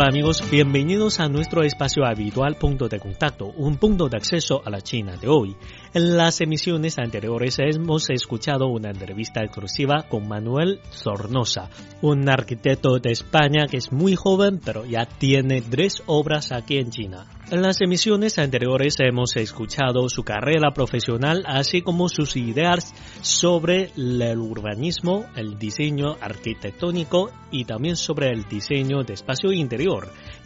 Hola amigos, bienvenidos a nuestro espacio habitual punto de contacto, un punto de acceso a la China de hoy. En las emisiones anteriores hemos escuchado una entrevista exclusiva con Manuel Sornosa, un arquitecto de España que es muy joven pero ya tiene tres obras aquí en China. En las emisiones anteriores hemos escuchado su carrera profesional así como sus ideas sobre el urbanismo, el diseño arquitectónico y también sobre el diseño de espacio interior.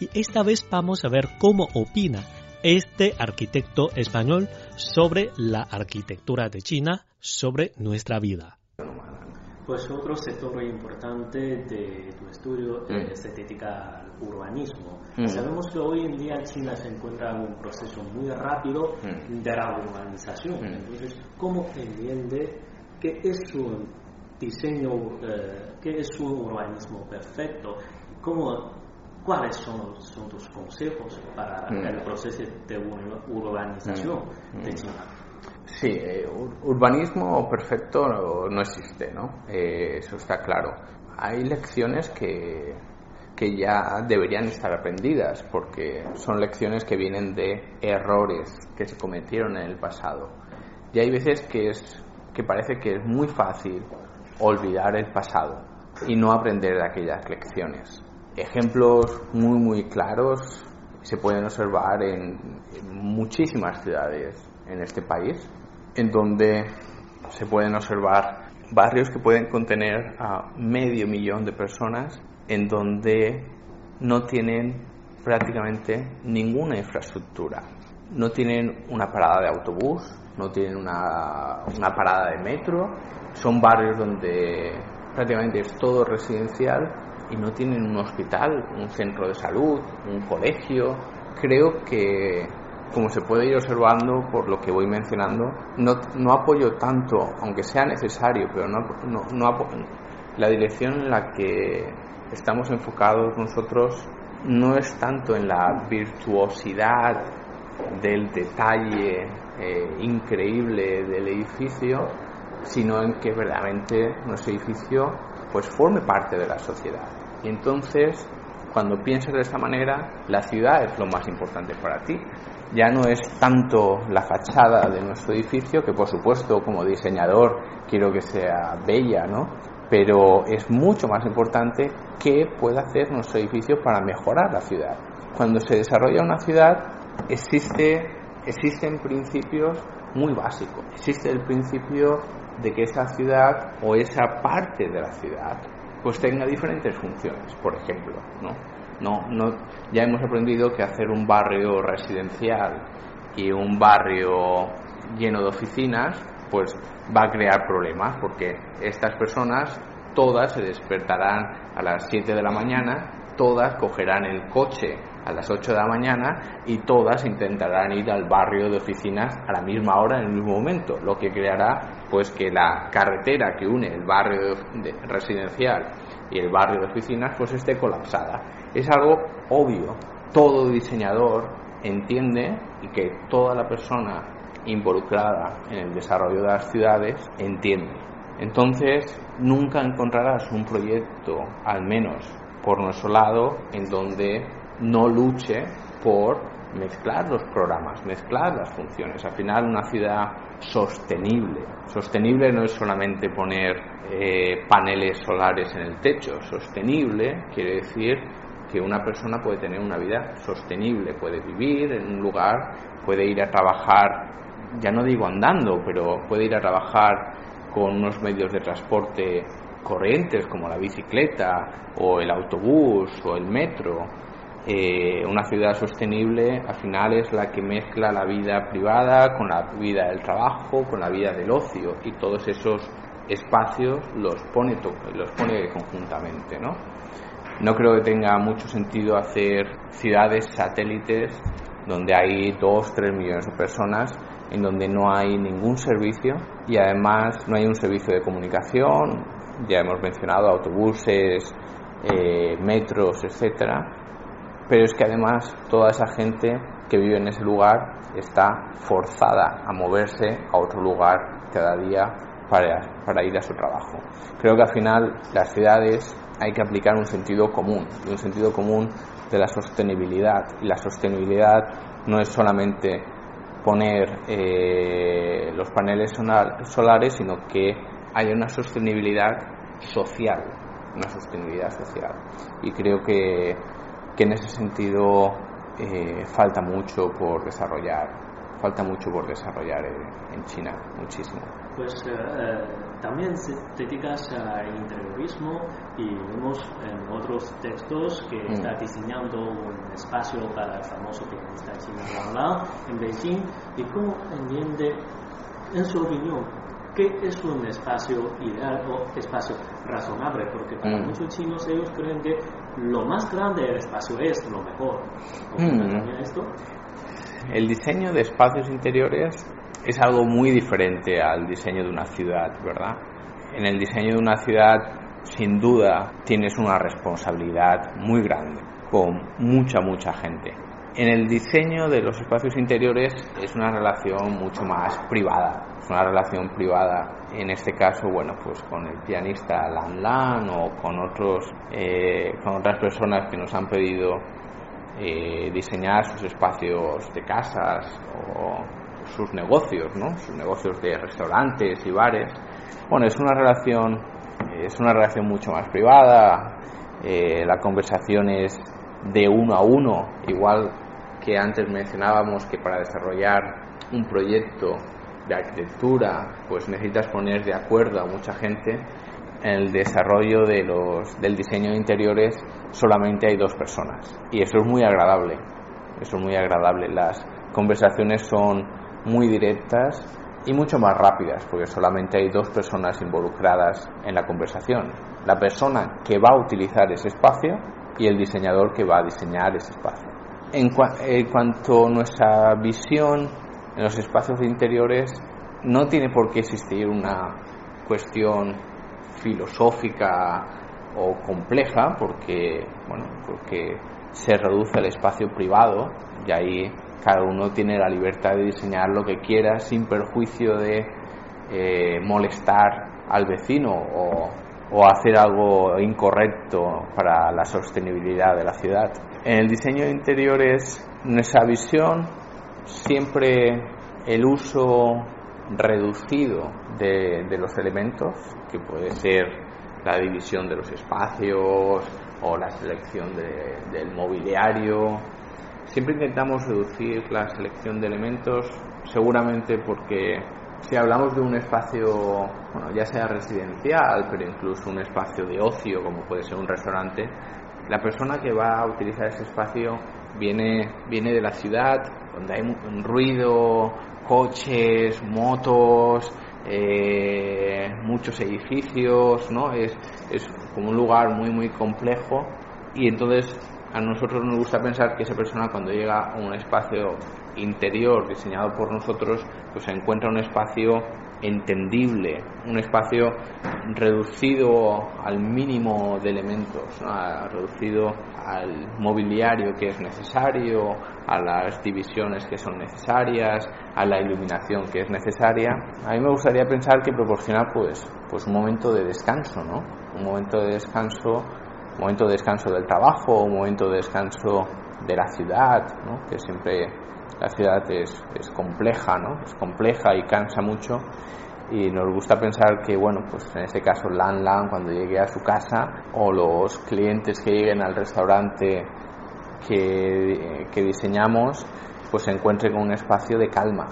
Y esta vez vamos a ver cómo opina este arquitecto español sobre la arquitectura de China, sobre nuestra vida. Pues otro sector importante de tu estudio mm. se dedica al urbanismo. Mm. Sabemos que hoy en día China se encuentra en un proceso muy rápido mm. de la urbanización. Entonces, ¿cómo entiende qué es un diseño, eh, qué es un urbanismo perfecto? ¿Cómo, ¿Cuáles son, son tus consejos para el proceso de urbanización de China? Sí, eh, urbanismo perfecto no, existe, ¿no? Eh, eso está claro. Hay lecciones que, que ya deberían estar aprendidas porque son lecciones que vienen de errores que se cometieron en el pasado. Y hay veces que, es, que parece que es muy fácil olvidar el pasado y no aprender de aquellas lecciones. Ejemplos muy, muy claros se pueden observar en muchísimas ciudades en este país en donde se pueden observar barrios que pueden contener a medio millón de personas, en donde no tienen prácticamente ninguna infraestructura. No tienen una parada de autobús, no tienen una, una parada de metro, son barrios donde prácticamente es todo residencial y no tienen un hospital, un centro de salud, un colegio. Creo que como se puede ir observando por lo que voy mencionando, no, apoyo tanto, aunque sea necesario, pero no la dirección en la que estamos enfocados nosotros no es tanto en la virtuosidad del detalle eh, increíble del edificio, sino en que verdaderamente nuestro edificio pues forme parte de la sociedad. Y entonces, cuando piensas de esta manera, la ciudad es lo más importante para ti ya no es tanto la fachada de nuestro edificio, que por supuesto como diseñador quiero que sea bella, ¿no? Pero es mucho más importante qué puede hacer nuestro edificio para mejorar la ciudad. Cuando se desarrolla una ciudad existe, existen principios muy básicos. Existe el principio de que esa ciudad o esa parte de la ciudad pues tenga diferentes funciones, por ejemplo, ¿no? No, ya hemos aprendido que hacer un barrio residencial y un barrio lleno de oficinas, pues va a crear problemas, porque estas personas todas se despertarán a las 7 de la mañana, todas cogerán el coche a las 8 de la mañana y todas intentarán ir al barrio de oficinas a la misma hora en el mismo momento, lo que creará pues que la carretera que une el barrio residencial y el barrio de oficinas pues esté colapsada. Es algo obvio. Todo diseñador entiende y que toda la persona involucrada en el desarrollo de las ciudades entiende. Entonces, nunca encontrarás un proyecto, al menos por nuestro lado, en donde no luche por mezclar los programas, mezclar las funciones. Al final, una ciudad sostenible. Sostenible no es solamente poner eh, paneles solares en el techo. Sostenible quiere decir que una persona puede tener una vida sostenible, puede vivir en un lugar, puede ir a trabajar, ya no digo andando, pero puede ir a trabajar con unos medios de transporte corrientes como la bicicleta o el autobús o el metro. Eh, una ciudad sostenible al final es la que mezcla la vida privada con la vida del trabajo, con la vida del ocio y todos esos espacios los pone, los pone conjuntamente. ¿no? No creo que tenga mucho sentido hacer ciudades satélites donde hay 2, 3 millones de personas, en donde no hay ningún servicio y además no hay un servicio de comunicación, ya hemos mencionado autobuses, eh, metros, etcétera, pero es que además toda esa gente que vive en ese lugar está forzada a moverse a otro lugar cada día para, para ir a su trabajo. Creo que al final las ciudades hay que aplicar un sentido común, un sentido común de la sostenibilidad. Y la sostenibilidad no es solamente poner eh, los paneles solares, sino que haya una sostenibilidad social, una sostenibilidad social. Y creo que, que en ese sentido eh, falta mucho por desarrollar, falta mucho por desarrollar en China, muchísimo. Pues eh, también dedicas al interiorismo y vemos en otros textos que mm. está diseñando un espacio para el famoso pianista chino Lang en Beijing y cómo entiende, en su opinión, qué es un espacio ideal o espacio razonable, porque para mm. muchos chinos ellos creen que lo más grande del espacio es lo mejor. Mm. esto? El diseño de espacios interiores es algo muy diferente al diseño de una ciudad, ¿verdad? En el diseño de una ciudad, sin duda, tienes una responsabilidad muy grande con mucha, mucha gente. En el diseño de los espacios interiores es una relación mucho más privada, es una relación privada, en este caso, bueno, pues con el pianista Lan Lan o con, otros, eh, con otras personas que nos han pedido eh, diseñar sus espacios de casas o sus negocios, ¿no? Sus negocios de restaurantes y bares. Bueno, es una relación, es una relación mucho más privada. Eh, la conversación es de uno a uno, igual que antes mencionábamos que para desarrollar un proyecto de arquitectura, pues necesitas poner de acuerdo a mucha gente. En el desarrollo de los, del diseño de interiores solamente hay dos personas y eso es muy agradable. Eso es muy agradable. Las conversaciones son muy directas y mucho más rápidas, porque solamente hay dos personas involucradas en la conversación. La persona que va a utilizar ese espacio y el diseñador que va a diseñar ese espacio. En, cuanto a nuestra visión en los espacios interiores, no tiene por qué existir una cuestión filosófica o compleja, porque, bueno, porque se reduce el espacio privado y ahí cada uno tiene la libertad de diseñar lo que quiera sin perjuicio de eh, molestar al vecino o, o hacer algo incorrecto para la sostenibilidad de la ciudad. En el diseño de interiores, nuestra visión siempre el uso reducido de, los elementos, que puede ser la división de los espacios o la selección de, del mobiliario, Siempre intentamos reducir la selección de elementos, seguramente porque si hablamos de un espacio, bueno, ya sea residencial, pero incluso un espacio de ocio, como puede ser un restaurante, la persona que va a utilizar ese espacio viene, viene de la ciudad, donde hay un ruido, coches, motos, eh, muchos edificios, ¿no? Es, es como un lugar muy, muy complejo y entonces a nosotros nos gusta pensar que esa persona cuando llega a un espacio interior diseñado por nosotros, pues encuentra un espacio entendible, un espacio reducido al mínimo de elementos, reducido al mobiliario que es necesario, a las divisiones que son necesarias, a la iluminación que es necesaria. A mí me gustaría pensar que proporciona pues, pues un momento de descanso, ¿no? Un momento de descanso un momento de descanso del trabajo, un momento de descanso de la ciudad, que siempre la ciudad es, es compleja, es compleja y cansa mucho. Y nos gusta pensar que, bueno, pues en este caso Lan Lan cuando llegue a su casa o los clientes que lleguen al restaurante que, que diseñamos, pues se encuentren con un espacio de calma,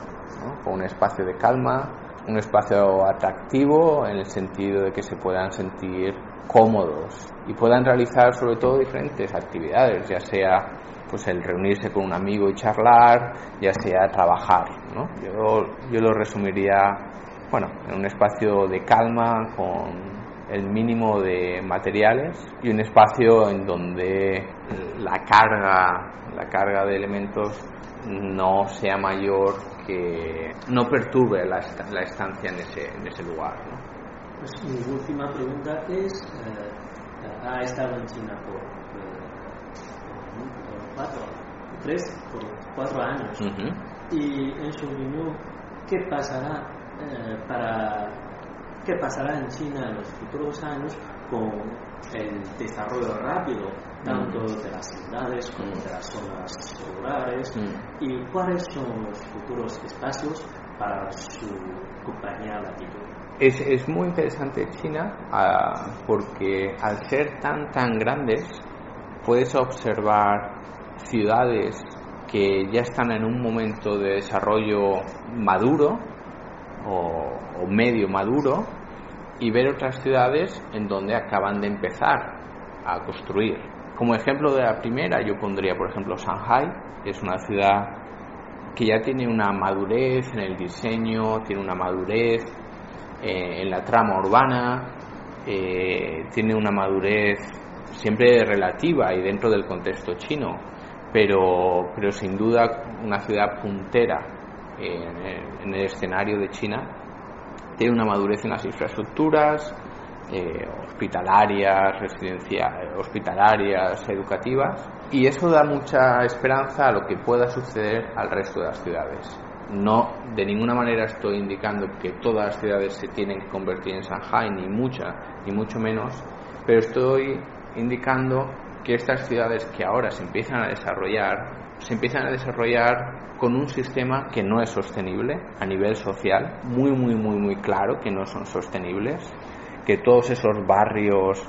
con un espacio de calma, un espacio atractivo en el sentido de que se puedan sentir cómodos y puedan realizar sobre todo diferentes actividades, ya sea pues el reunirse con un amigo y charlar, ya sea trabajar, ¿no? Yo, yo lo resumiría, bueno, en un espacio de calma, con el mínimo de materiales y un espacio en donde la carga, la carga de elementos no sea mayor que no perturbe la, estancia en ese, en ese lugar. Pues mi última pregunta es, eh, ha estado en China por, eh, cuatro, tres, por cuatro años y en su opinión, ¿qué pasará eh, para qué pasará en China en los futuros años con el desarrollo rápido tanto de las ciudades como de las zonas rurales y cuáles son los futuros espacios para su compañía Latitud. Es, es muy interesante China ah, porque al ser tan tan grandes puedes observar ciudades que ya están en un momento de desarrollo maduro o, medio maduro y ver otras ciudades en donde acaban de empezar a construir. Como ejemplo de la primera, yo pondría, por ejemplo, Shanghai, que es una ciudad que ya tiene una madurez en el diseño, tiene una madurez eh, en la trama urbana, eh, tiene una madurez siempre relativa y dentro del contexto chino, pero, pero sin duda una ciudad puntera en, el escenario de China, tiene una madurez en las infraestructuras, eh, hospitalarias, residenciales, hospitalarias, educativas, y eso da mucha esperanza a lo que pueda suceder al resto de las ciudades. No, de ninguna manera estoy indicando que todas las ciudades se tienen que convertir en Shanghai, ni mucha, ni mucho menos, pero estoy indicando que estas ciudades que ahora se empiezan a desarrollar, se empiezan a desarrollar con un sistema que no es sostenible a nivel social, muy, muy, muy, muy claro que no son sostenibles, que todos esos barrios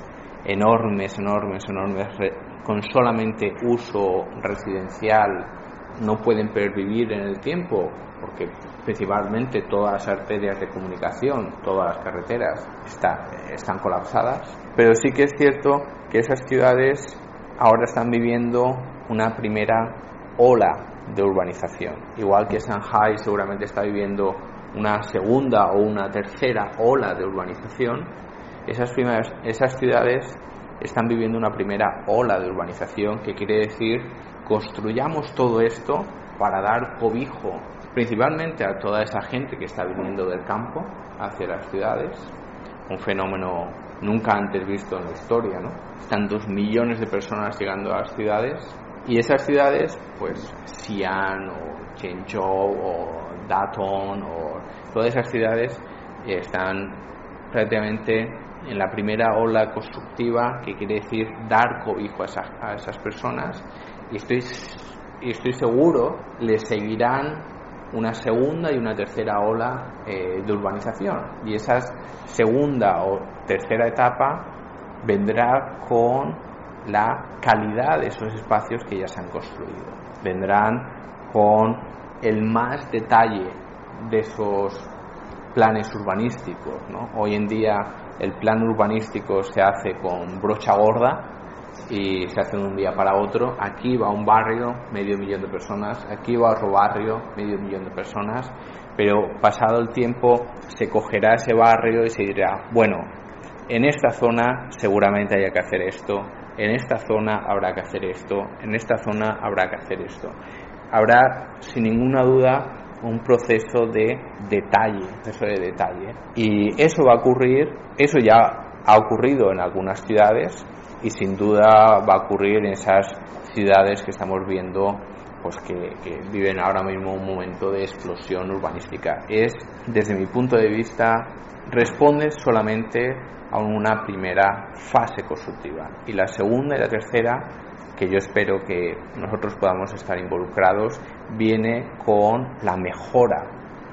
enormes, enormes, enormes, con solamente uso residencial, no pueden pervivir en el tiempo, porque principalmente todas las arterias de comunicación, todas las carreteras están colapsadas. Pero sí que es cierto que esas ciudades ahora están viviendo una primera ola de urbanización. Igual que Shanghai seguramente está viviendo una segunda o una tercera ola de urbanización, esas, primeras, esas ciudades están viviendo una primera ola de urbanización que quiere decir construyamos todo esto para dar cobijo principalmente a toda esa gente que está viniendo del campo hacia las ciudades, un fenómeno nunca antes visto en la historia, ¿no? Están millones de personas llegando a las ciudades y esas ciudades, pues Xi'an o Chenzhou o Datong o todas esas ciudades están prácticamente en la primera ola constructiva que quiere decir dar cobijo a esas, a esas personas. Y estoy, estoy seguro les seguirán una segunda y una tercera ola eh, de urbanización. Y esa segunda o tercera etapa vendrá con la calidad de esos espacios que ya se han construido. Vendrán con el más detalle de esos planes urbanísticos. Hoy en día el plan urbanístico se hace con brocha gorda y se hace de un día para otro. Aquí va un barrio, medio millón de personas, aquí va otro barrio, medio millón de personas, pero pasado el tiempo se cogerá ese barrio y se dirá, bueno, en esta zona seguramente haya que hacer esto, en esta zona habrá que hacer esto, en esta zona habrá que hacer esto. Habrá, sin ninguna duda, un proceso de detalle, proceso de detalle. Y eso va a ocurrir, eso ya ha ocurrido en algunas ciudades y sin duda va a ocurrir en esas ciudades que estamos viendo pues que, viven ahora mismo un momento de explosión urbanística. Es, desde mi punto de vista, responde solamente a una primera fase constructiva. Y la segunda y la tercera, que yo espero que nosotros podamos estar involucrados, viene con la mejora,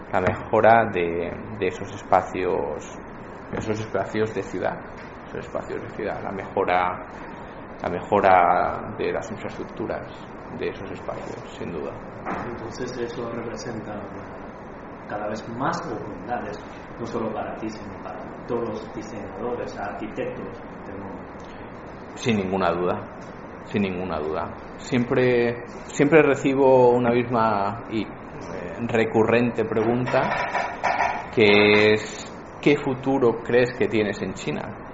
la mejora de, de esos espacios, esos espacios de ciudad, esos espacios de ciudad, la mejora, la mejora de las infraestructuras de esos espacios, sin duda. Entonces eso representa cada vez más oportunidades, no solo para ti, sino para todos los diseñadores, arquitectos del mundo. Sin ninguna duda, sin ninguna duda. Siempre, siempre recibo una misma y eh, recurrente pregunta que es ¿qué futuro crees que tienes en China?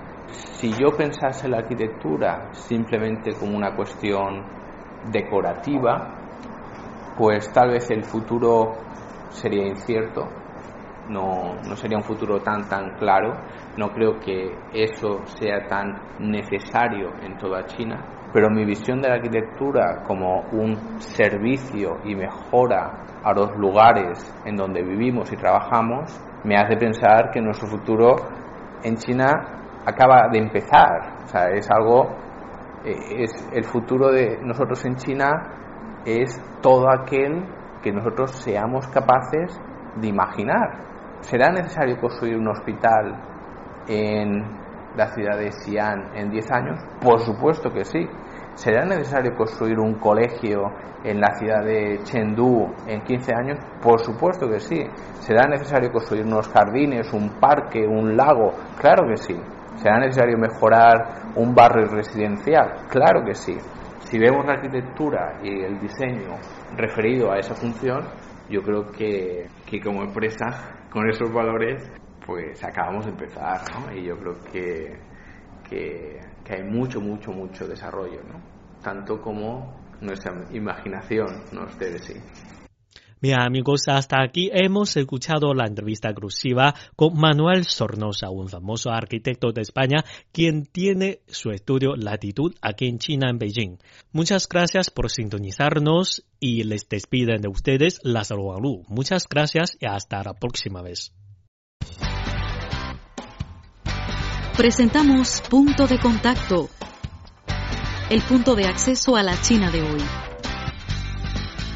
Si yo pensase la arquitectura simplemente como una cuestión decorativa, pues tal vez el futuro sería incierto, no, no, sería un futuro tan tan claro, no creo que eso sea tan necesario en toda China, pero mi visión de la arquitectura como un servicio y mejora a los lugares en donde vivimos y trabajamos me hace pensar que nuestro futuro en China acaba de empezar. O sea, es algo, eh, es el futuro de nosotros en China es todo aquel que nosotros seamos capaces de imaginar. ¿Será necesario construir un hospital en la ciudad de Xi'an en 10 años? Por supuesto que sí. ¿Será necesario construir un colegio en la ciudad de Chengdu en 15 años? Por supuesto que sí. ¿Será necesario construir unos jardines, un parque, un lago? Claro que sí. ¿Será necesario mejorar un barrio residencial? Claro que sí. Si vemos la arquitectura y el diseño referido a esa función, yo creo que, que como empresa, con esos valores, pues acabamos de empezar, ¿no? Y yo creo que, que hay mucho, mucho, mucho desarrollo, ¿no? Tanto como nuestra imaginación nos debe decir. Bien amigos, hasta aquí hemos escuchado la entrevista exclusiva con Manuel Sornosa, un famoso arquitecto de España, quien tiene su estudio Latitud aquí en China, en Beijing. Muchas gracias por sintonizarnos y les despiden de ustedes Lázaro Wanglu. Muchas gracias y hasta la próxima vez. Presentamos Punto de Contacto, el punto de acceso a la China de hoy.